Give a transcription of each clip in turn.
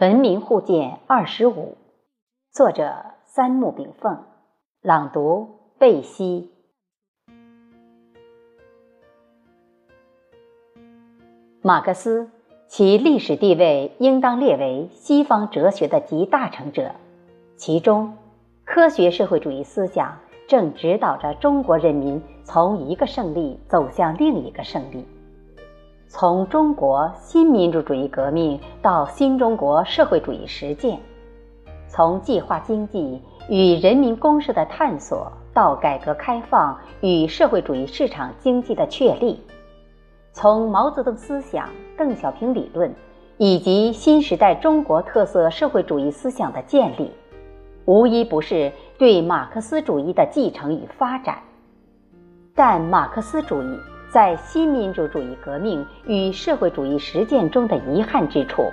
文明互鉴二十五，作者三木炳凤，朗读贝西。马克思，其历史地位应当列为西方哲学的集大成者，其中，科学社会主义思想正指导着中国人民从一个胜利走向另一个胜利。从中国新民主主义革命到新中国社会主义实践，从计划经济与人民公社的探索到改革开放与社会主义市场经济的确立，从毛泽东思想、邓小平理论以及新时代中国特色社会主义思想的建立，无一不是对马克思主义的继承与发展。但马克思主义。在新民主主义革命与社会主义实践中的遗憾之处，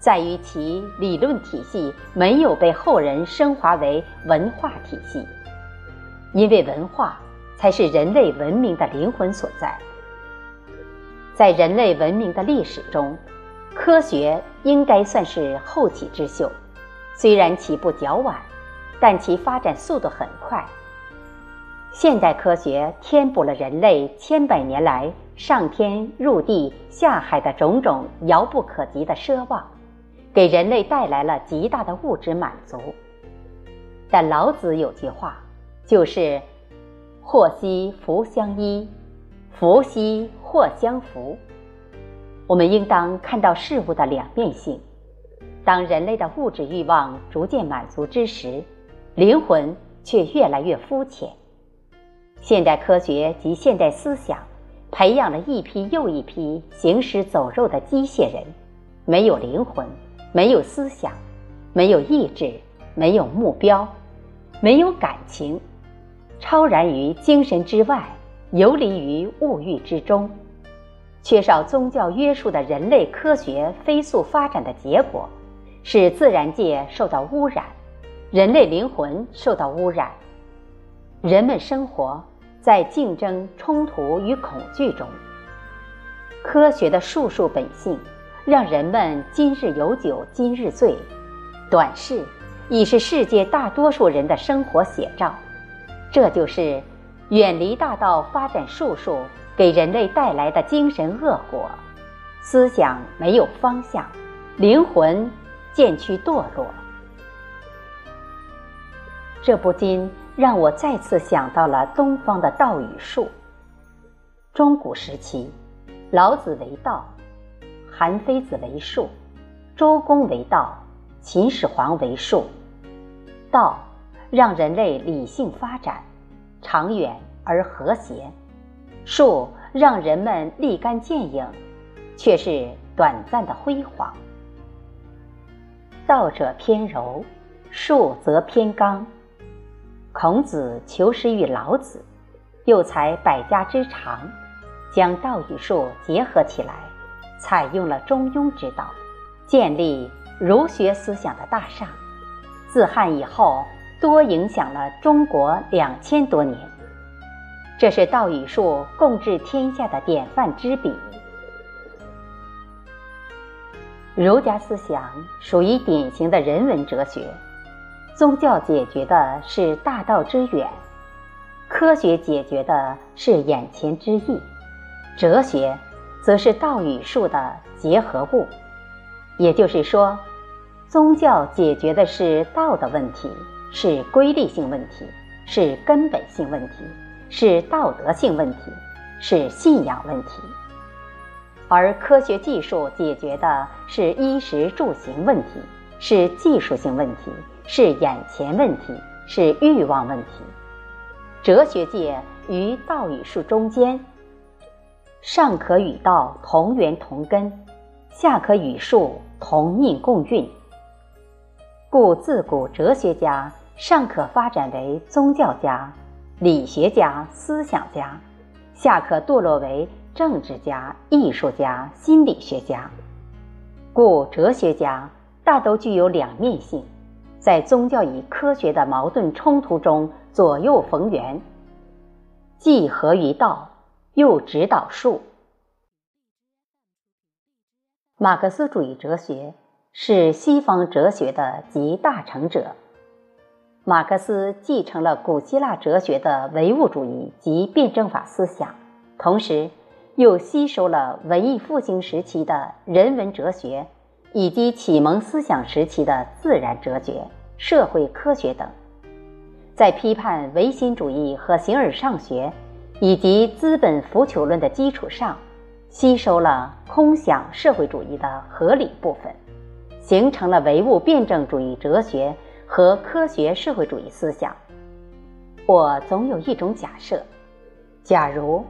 在于其理论体系没有被后人升华为文化体系。因为文化才是人类文明的灵魂所在。在人类文明的历史中，科学应该算是后起之秀，虽然起步较晚，但其发展速度很快。现代科学填补了人类千百年来上天入地下海的种种遥不可及的奢望，给人类带来了极大的物质满足。但老子有句话，就是“祸兮福相依，福兮祸相扶”。我们应当看到事物的两面性。当人类的物质欲望逐渐满足之时，灵魂却越来越肤浅。现代科学及现代思想，培养了一批又一批行尸走肉的机械人，没有灵魂，没有思想，没有意志，没有目标，没有感情，超然于精神之外，游离于物欲之中。缺少宗教约束的人类科学飞速发展的结果，使自然界受到污染，人类灵魂受到污染，人们生活。在竞争、冲突与恐惧中，科学的术数本性，让人们今日有酒今日醉。短视已是世界大多数人的生活写照。这就是远离大道、发展术数给人类带来的精神恶果。思想没有方向，灵魂渐趋堕落。这不禁。让我再次想到了东方的道与术。中古时期，老子为道，韩非子为术，周公为道，秦始皇为术。道让人类理性发展，长远而和谐；术让人们立竿见影，却是短暂的辉煌。道者偏柔，术则偏刚。孔子求师于老子，又采百家之长，将道与术结合起来，采用了中庸之道，建立儒学思想的大厦。自汉以后，多影响了中国两千多年。这是道与术共治天下的典范之笔。儒家思想属于典型的人文哲学。宗教解决的是大道之远，科学解决的是眼前之意，哲学则是道与术的结合物。也就是说，宗教解决的是道的问题，是规律性问题，是根本性问题，是道德性问题，是信仰问题；而科学技术解决的是衣食住行问题，是技术性问题。是眼前问题，是欲望问题。哲学界于道与术中间，上可与道同源同根，下可与术同命共运。故自古哲学家上可发展为宗教家、理学家、思想家，下可堕落为政治家、艺术家、心理学家。故哲学家大都具有两面性。在宗教与科学的矛盾冲突中左右逢源，既合于道，又指导术。马克思主义哲学是西方哲学的集大成者。马克思继承了古希腊哲学的唯物主义及辩证法思想，同时又吸收了文艺复兴时期的人文哲学以及启蒙思想时期的自然哲学、社会科学等，在批判唯心主义和形而上学以及资本腐朽论的基础上，吸收了空想社会主义的合理部分，形成了唯物辩证主义哲学。和科学社会主义思想，我总有一种假设：假如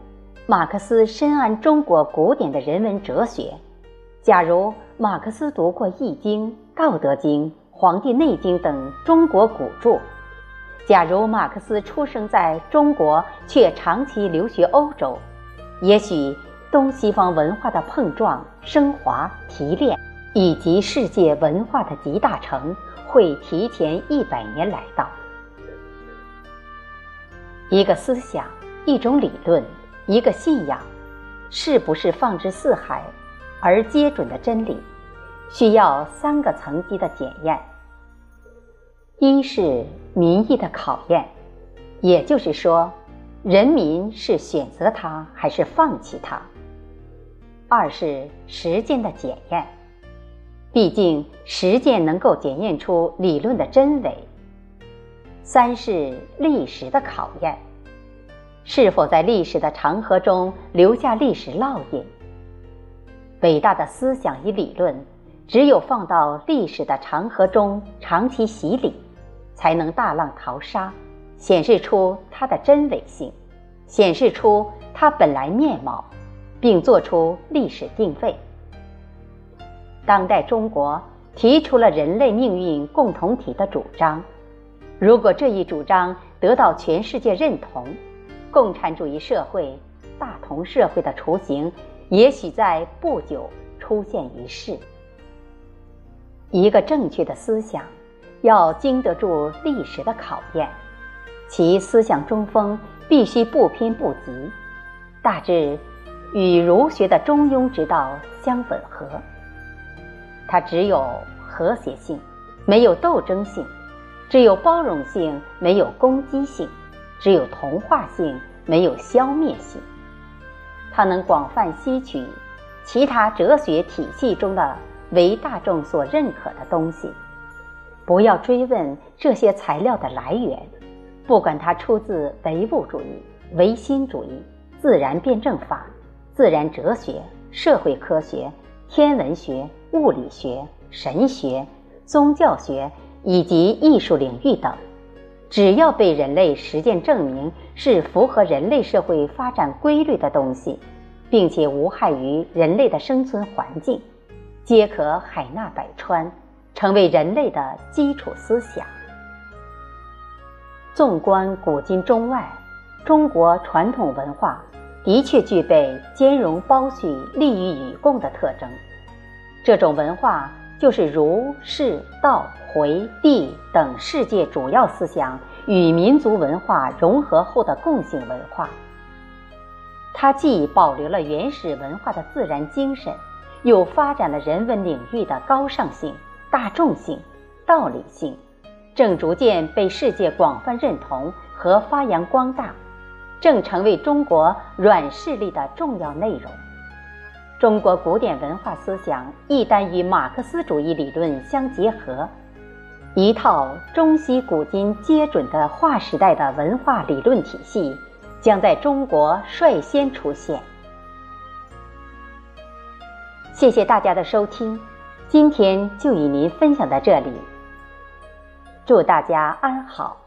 马克思深谙中国古典的人文哲学，假如马克思读过《易经》《道德经》《黄帝内经》等中国古著，假如马克思出生在中国却长期留学欧洲，也许东西方文化的碰撞、升华、提炼，以及世界文化的集大成。会提前一百年来到。一个思想、一种理论、一个信仰，是不是放之四海而接准的真理，需要三个层级的检验：一是民意的考验，也就是说，人民是选择它还是放弃它；二是时间的检验。毕竟，实践能够检验出理论的真伪。三是历史的考验，是否在历史的长河中留下历史烙印。伟大的思想与理论，只有放到历史的长河中长期洗礼，才能大浪淘沙，显示出它的真伪性，显示出它本来面貌，并做出历史定位。当代中国提出了人类命运共同体的主张，如果这一主张得到全世界认同，共产主义社会、大同社会的雏形也许在不久出现于世。一个正确的思想要经得住历史的考验，其思想中锋必须不偏不急，大致与儒学的中庸之道相吻合。它只有和谐性，没有斗争性；只有包容性，没有攻击性；只有同化性，没有消灭性。它能广泛吸取其他哲学体系中的为大众所认可的东西。不要追问这些材料的来源，不管它出自唯物主义、唯心主义、自然辩证法、自然哲学、社会科学。天文学、物理学、神学、宗教学以及艺术领域等，只要被人类实践证明是符合人类社会发展规律的东西，并且无害于人类的生存环境，皆可海纳百川，成为人类的基础思想。纵观古今中外，中国传统文化。的确具备兼容包蓄、利益与共的特征。这种文化就是儒、释、道、回、地等世界主要思想与民族文化融合后的共性文化。它既保留了原始文化的自然精神，又发展了人文领域的高尚性、大众性、道理性，正逐渐被世界广泛认同和发扬光大。正成为中国软实力的重要内容。中国古典文化思想一旦与马克思主义理论相结合，一套中西古今皆准的划时代的文化理论体系将在中国率先出现。谢谢大家的收听，今天就与您分享到这里。祝大家安好。